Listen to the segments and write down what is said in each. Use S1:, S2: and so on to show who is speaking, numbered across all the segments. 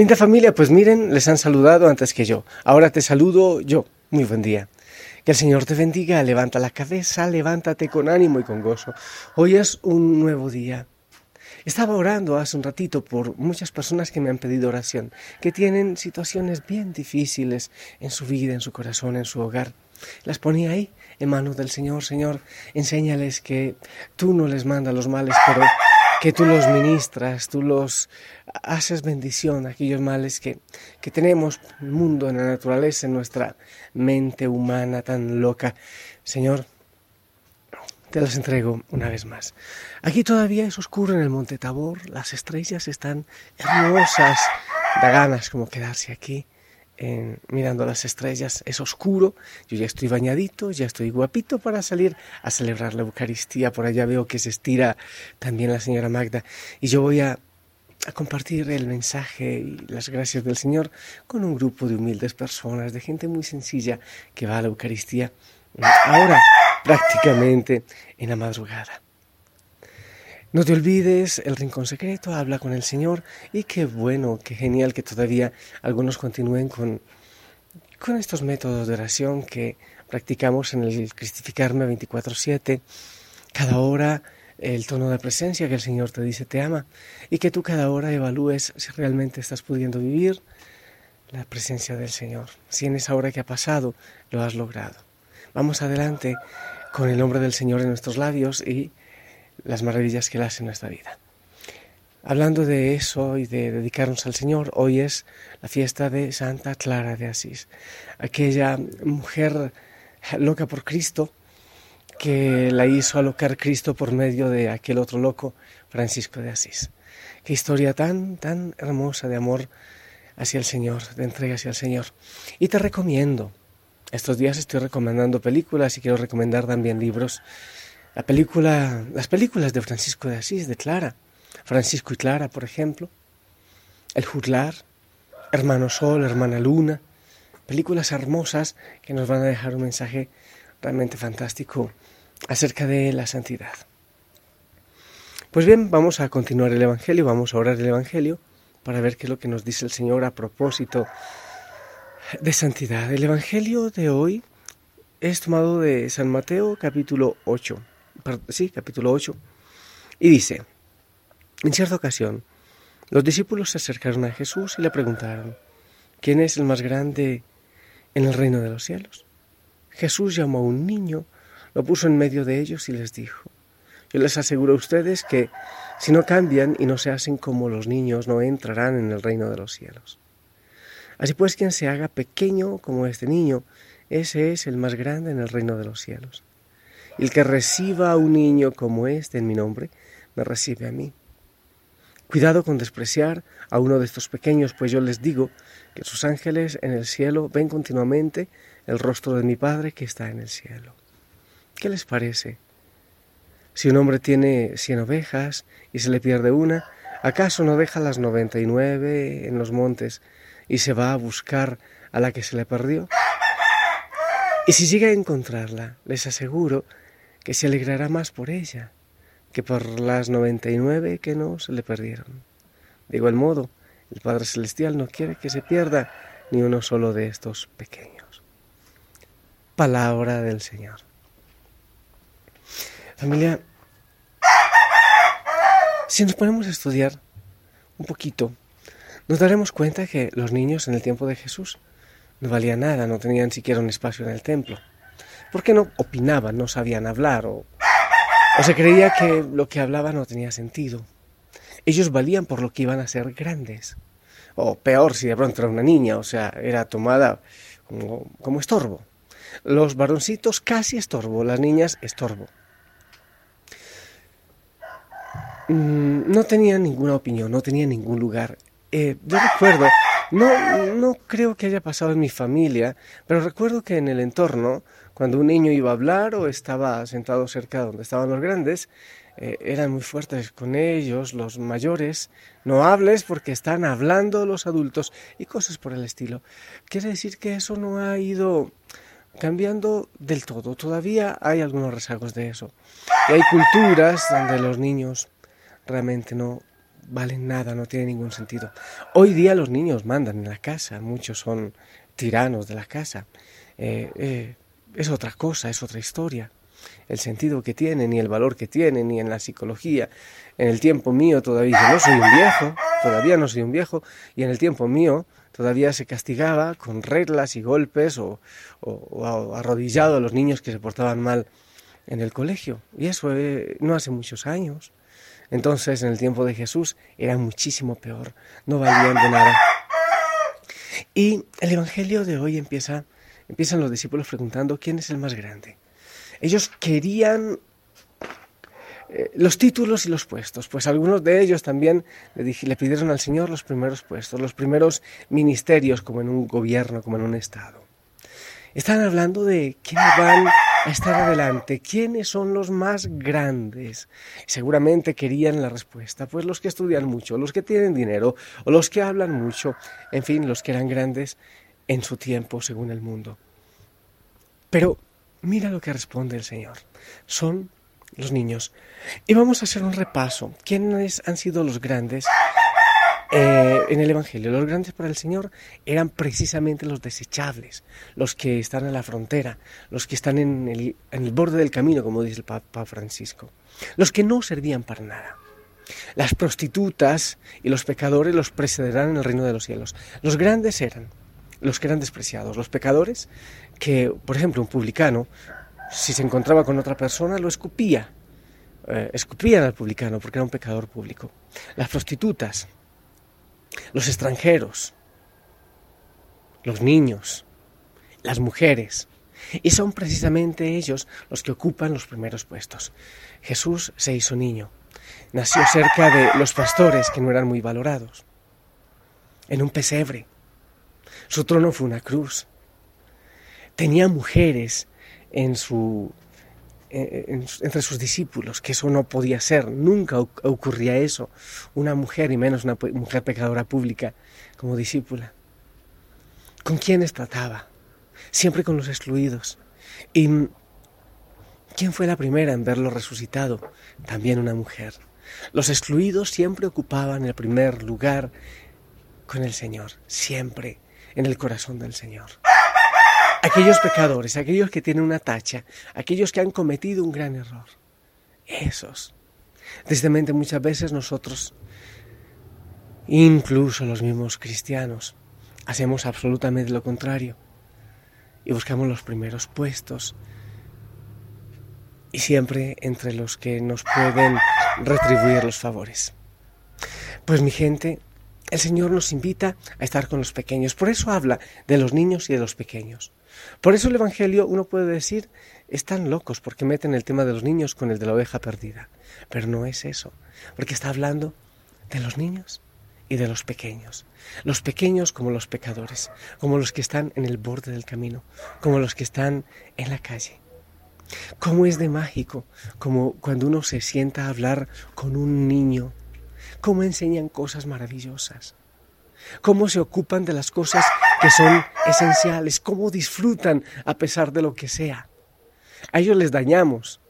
S1: Linda familia, pues miren, les han saludado antes que yo. Ahora te saludo yo. Muy buen día. Que el Señor te bendiga, levanta la cabeza, levántate con ánimo y con gozo. Hoy es un nuevo día. Estaba orando hace un ratito por muchas personas que me han pedido oración, que tienen situaciones bien difíciles en su vida, en su corazón, en su hogar. Las ponía ahí, en manos del Señor. Señor, enséñales que tú no les mandas los males, pero que tú los ministras, tú los haces bendición a aquellos males que, que tenemos en el mundo, en la naturaleza, en nuestra mente humana tan loca. Señor, te las entrego una vez más. Aquí todavía es oscuro en el Monte Tabor, las estrellas están hermosas, da ganas como quedarse aquí mirando las estrellas, es oscuro, yo ya estoy bañadito, ya estoy guapito para salir a celebrar la Eucaristía, por allá veo que se estira también la señora Magda y yo voy a, a compartir el mensaje y las gracias del Señor con un grupo de humildes personas, de gente muy sencilla que va a la Eucaristía ahora prácticamente en la madrugada. No te olvides el rincón secreto, habla con el Señor y qué bueno, qué genial que todavía algunos continúen con, con estos métodos de oración que practicamos en el Cristificarme 24/7, cada hora el tono de presencia que el Señor te dice te ama y que tú cada hora evalúes si realmente estás pudiendo vivir la presencia del Señor, si en esa hora que ha pasado lo has logrado. Vamos adelante con el nombre del Señor en nuestros labios y las maravillas que Él hace en nuestra vida. Hablando de eso y de dedicarnos al Señor, hoy es la fiesta de Santa Clara de Asís, aquella mujer loca por Cristo que la hizo alocar Cristo por medio de aquel otro loco, Francisco de Asís. Qué historia tan, tan hermosa de amor hacia el Señor, de entrega hacia el Señor. Y te recomiendo, estos días estoy recomendando películas y quiero recomendar también libros las películas de Francisco de Asís, de Clara, Francisco y Clara, por ejemplo, El Juglar, Hermano Sol, Hermana Luna, películas hermosas que nos van a dejar un mensaje realmente fantástico acerca de la santidad. Pues bien, vamos a continuar el Evangelio, vamos a orar el Evangelio para ver qué es lo que nos dice el Señor a propósito de santidad. El Evangelio de hoy es tomado de San Mateo capítulo 8 sí, capítulo 8, y dice, en cierta ocasión, los discípulos se acercaron a Jesús y le preguntaron, ¿quién es el más grande en el reino de los cielos? Jesús llamó a un niño, lo puso en medio de ellos y les dijo, yo les aseguro a ustedes que si no cambian y no se hacen como los niños, no entrarán en el reino de los cielos. Así pues, quien se haga pequeño como este niño, ese es el más grande en el reino de los cielos. El que reciba a un niño como este en mi nombre, me recibe a mí. Cuidado con despreciar a uno de estos pequeños, pues yo les digo que sus ángeles en el cielo ven continuamente el rostro de mi Padre que está en el cielo. ¿Qué les parece? Si un hombre tiene cien ovejas y se le pierde una, ¿acaso no deja las noventa y nueve en los montes y se va a buscar a la que se le perdió? Y si llega a encontrarla, les aseguro que se alegrará más por ella que por las noventa y nueve que no se le perdieron. De igual modo, el Padre Celestial no quiere que se pierda ni uno solo de estos pequeños. Palabra del Señor. Familia, si nos ponemos a estudiar un poquito, nos daremos cuenta que los niños en el tiempo de Jesús no valían nada, no tenían siquiera un espacio en el templo porque no opinaban, no sabían hablar o, o se creía que lo que hablaban no tenía sentido. Ellos valían por lo que iban a ser grandes. O peor si de pronto era una niña, o sea, era tomada como, como estorbo. Los varoncitos casi estorbo, las niñas estorbo. Mm, no tenía ninguna opinión, no tenía ningún lugar. Eh, yo recuerdo, no, no creo que haya pasado en mi familia, pero recuerdo que en el entorno, cuando un niño iba a hablar o estaba sentado cerca de donde estaban los grandes, eh, eran muy fuertes con ellos, los mayores. No hables porque están hablando los adultos y cosas por el estilo. Quiere decir que eso no ha ido cambiando del todo. Todavía hay algunos rezagos de eso. Y hay culturas donde los niños realmente no valen nada, no tienen ningún sentido. Hoy día los niños mandan en la casa, muchos son tiranos de la casa. Eh, eh, es otra cosa, es otra historia. El sentido que tienen y el valor que tienen ni en la psicología. En el tiempo mío todavía no soy un viejo, todavía no soy un viejo, y en el tiempo mío todavía se castigaba con reglas y golpes o, arrodillado a los niños que se portaban mal en el colegio. Y eso eh, no hace muchos años. Entonces, en el tiempo de Jesús era muchísimo peor, no valían de nada. Y el Evangelio de hoy empieza, empiezan los discípulos preguntando quién es el más grande. Ellos querían eh, los títulos y los puestos, pues algunos de ellos también le, le pidieron al Señor los primeros puestos, los primeros ministerios, como en un gobierno, como en un Estado. Están hablando de quiénes van a estar adelante, quiénes son los más grandes. Seguramente querían la respuesta, pues los que estudian mucho, los que tienen dinero o los que hablan mucho, en fin, los que eran grandes en su tiempo según el mundo. Pero mira lo que responde el Señor. Son los niños. Y vamos a hacer un repaso. ¿Quiénes han sido los grandes eh, en el Evangelio? Los grandes para el Señor eran precisamente los desechables, los que están en la frontera, los que están en el, en el borde del camino, como dice el Papa Francisco, los que no servían para nada. Las prostitutas y los pecadores los precederán en el reino de los cielos. Los grandes eran los que eran despreciados, los pecadores que, por ejemplo, un publicano si se encontraba con otra persona, lo escupía. Eh, escupían al publicano porque era un pecador público. Las prostitutas, los extranjeros, los niños, las mujeres. Y son precisamente ellos los que ocupan los primeros puestos. Jesús se hizo niño. Nació cerca de los pastores que no eran muy valorados. En un pesebre. Su trono fue una cruz. Tenía mujeres en su, entre sus discípulos, que eso no podía ser, nunca ocurría eso, una mujer y menos una mujer pecadora pública como discípula. ¿Con quiénes trataba? Siempre con los excluidos. ¿Y quién fue la primera en verlo resucitado? También una mujer. Los excluidos siempre ocupaban el primer lugar con el Señor, siempre en el corazón del Señor. Aquellos pecadores, aquellos que tienen una tacha, aquellos que han cometido un gran error. Esos. mente muchas veces nosotros, incluso los mismos cristianos, hacemos absolutamente lo contrario y buscamos los primeros puestos y siempre entre los que nos pueden retribuir los favores. Pues mi gente, el Señor nos invita a estar con los pequeños. Por eso habla de los niños y de los pequeños. Por eso el Evangelio, uno puede decir, están locos porque meten el tema de los niños con el de la oveja perdida. Pero no es eso, porque está hablando de los niños y de los pequeños. Los pequeños como los pecadores, como los que están en el borde del camino, como los que están en la calle. ¿Cómo es de mágico? Como cuando uno se sienta a hablar con un niño. ¿Cómo enseñan cosas maravillosas? cómo se ocupan de las cosas que son esenciales, cómo disfrutan a pesar de lo que sea. A ellos les dañamos,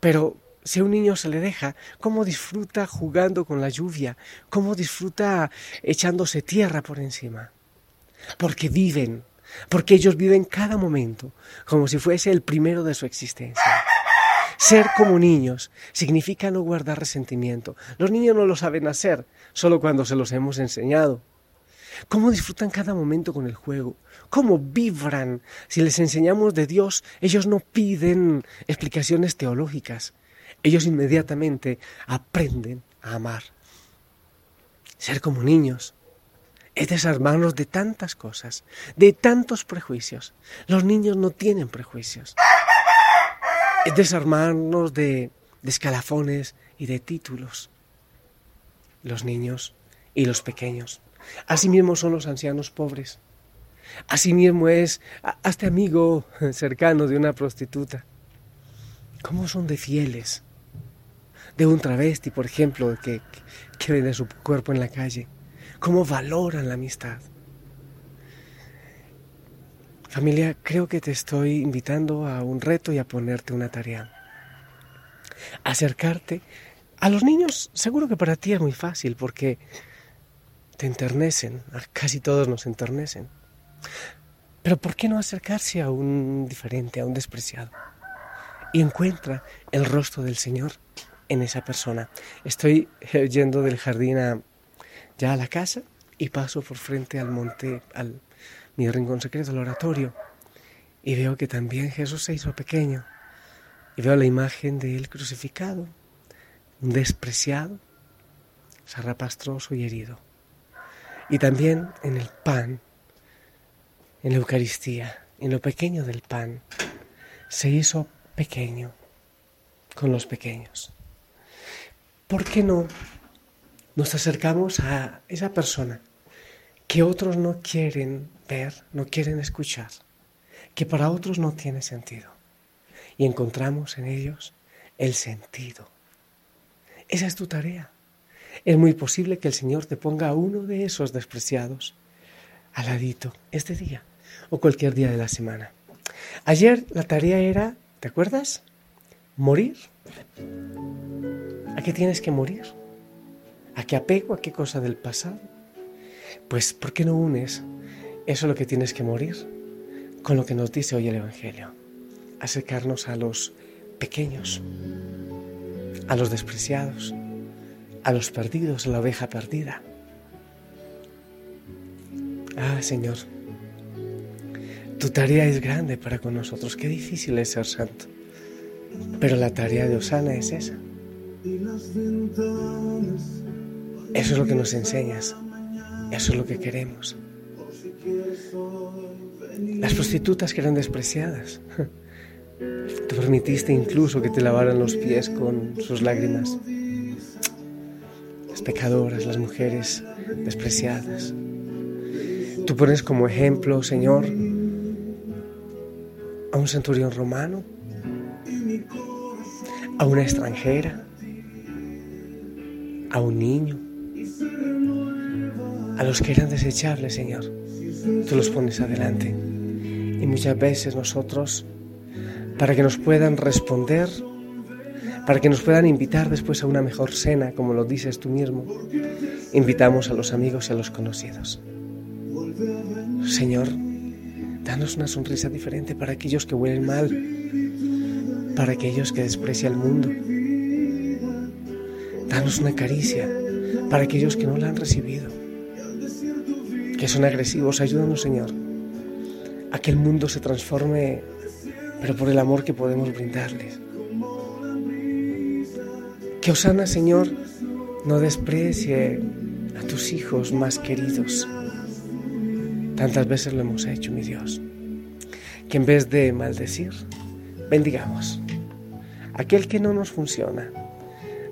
S1: pero si a un niño se le deja, cómo disfruta jugando con la lluvia, cómo disfruta echándose tierra por encima. Porque viven, porque ellos viven cada momento como si fuese el primero de su existencia. Ser como niños significa no guardar resentimiento. Los niños no lo saben hacer, solo cuando se los hemos enseñado cómo disfrutan cada momento con el juego, cómo vibran. Si les enseñamos de Dios, ellos no piden explicaciones teológicas, ellos inmediatamente aprenden a amar. Ser como niños es desarmarnos de tantas cosas, de tantos prejuicios. Los niños no tienen prejuicios. Es desarmarnos de, escalafones y de títulos. los niños y los pequeños. Asimismo son los ancianos pobres. Asimismo es hasta amigo cercano de una prostituta. ¿Cómo son de fieles? De un travesti, por ejemplo, que, que vende su cuerpo en la calle. ¿Cómo valoran la amistad? Familia, creo que te estoy invitando a un reto y a ponerte una tarea. Acercarte a los niños, seguro que para ti es muy fácil porque te enternecen, casi todos nos enternecen. Pero ¿por qué no acercarse a un diferente, a un despreciado? Y encuentra el rostro del Señor en esa persona. Estoy yendo del jardín a, ya a la casa y paso por frente al monte, al mi rincón secreto, al oratorio, y veo que también Jesús se hizo pequeño. Y veo la imagen de él crucificado, despreciado, zarrapastroso y herido. Y también en el pan, en la Eucaristía, en lo pequeño del pan, se hizo pequeño con los pequeños. ¿Por qué no nos acercamos a esa persona que otros no quieren ver, no quieren escuchar, que para otros no tiene sentido? Y encontramos en ellos el sentido. Esa es tu tarea. Es muy posible que el Señor te ponga a uno de esos despreciados al ladito este día o cualquier día de la semana. Ayer la tarea era, ¿te acuerdas? Morir. ¿A qué tienes que morir? ¿A qué apego? ¿A qué cosa del pasado? Pues, ¿por qué no unes eso lo que tienes que morir con lo que nos dice hoy el Evangelio? Acercarnos a los pequeños, a los despreciados, a los perdidos, a la oveja perdida. Ah, Señor, tu tarea es grande para con nosotros. Qué difícil es ser santo. Pero la tarea de Osana es esa. Eso es lo que nos enseñas. Eso es lo que queremos. Las prostitutas que eran despreciadas. Te permitiste incluso que te lavaran los pies con sus lágrimas. Las pecadoras, las mujeres despreciadas. Tú pones como ejemplo, Señor, a un centurión romano, a una extranjera, a un niño, a los que eran desechables, Señor. Tú los pones adelante. Y muchas veces nosotros, para que nos puedan responder, para que nos puedan invitar después a una mejor cena, como lo dices tú mismo, invitamos a los amigos y a los conocidos. Señor, Danos una sonrisa diferente para aquellos que huelen mal, para aquellos que desprecian el mundo. Danos una caricia para aquellos que no la han recibido, que son agresivos. Ayúdanos, Señor, a que el mundo se transforme, pero por el amor que podemos brindarles. Que Osana, Señor, no desprecie a tus hijos más queridos Tantas veces lo hemos hecho, mi Dios, que en vez de maldecir, bendigamos. Aquel que no nos funciona,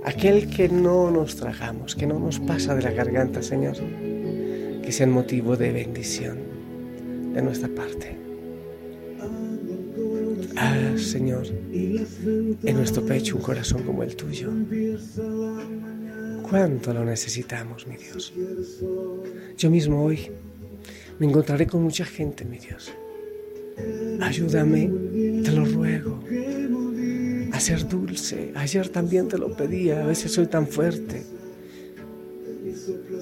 S1: aquel que no nos tragamos, que no nos pasa de la garganta, Señor, que sea motivo de bendición de nuestra parte. Ah, Señor, en nuestro pecho un corazón como el tuyo. ¿Cuánto lo necesitamos, mi Dios? Yo mismo hoy me encontraré con mucha gente, mi Dios. Ayúdame, te lo ruego, a ser dulce. Ayer también te lo pedía, a veces soy tan fuerte.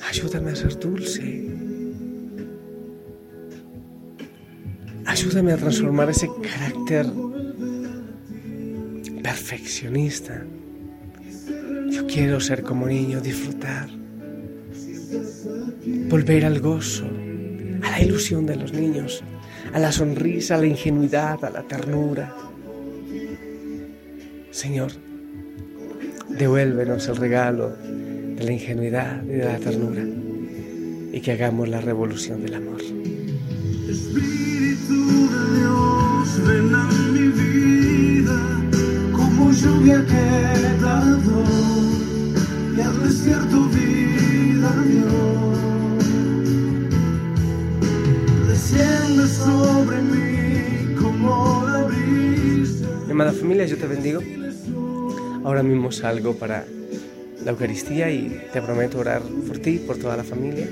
S1: Ayúdame a ser dulce. Ayúdame a transformar ese carácter perfeccionista. Yo quiero ser como niño, disfrutar, volver al gozo a la ilusión de los niños, a la sonrisa, a la ingenuidad, a la ternura. Señor, devuélvenos el regalo de la ingenuidad y de la ternura y que hagamos la revolución del amor.
S2: Espíritu de Dios, ven a mi vida como lluvia que tardó y al desierto vi labios. Desciende sobre mí como la brisa.
S1: Mi amada familia, yo te bendigo. Ahora mismo salgo para la Eucaristía y te prometo orar por ti, por toda la familia.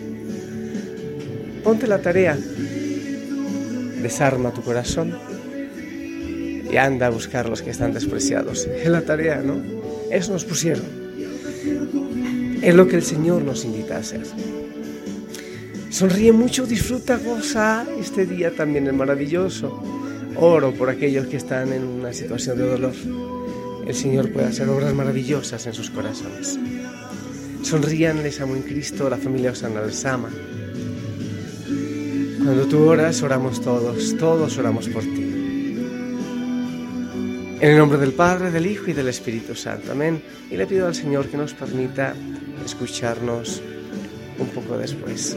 S1: Ponte la tarea, desarma tu corazón y anda a buscar los que están despreciados. Es la tarea, ¿no? Eso nos pusieron. Es lo que el Señor nos invita a hacer. Sonríe mucho, disfruta, goza. Este día también es maravilloso. Oro por aquellos que están en una situación de dolor. El Señor puede hacer obras maravillosas en sus corazones. Sonrían, les amo en Cristo, la familia Osana les ama. Cuando tú oras, oramos todos, todos oramos por ti. En el nombre del Padre, del Hijo y del Espíritu Santo. Amén. Y le pido al Señor que nos permita escucharnos un poco después.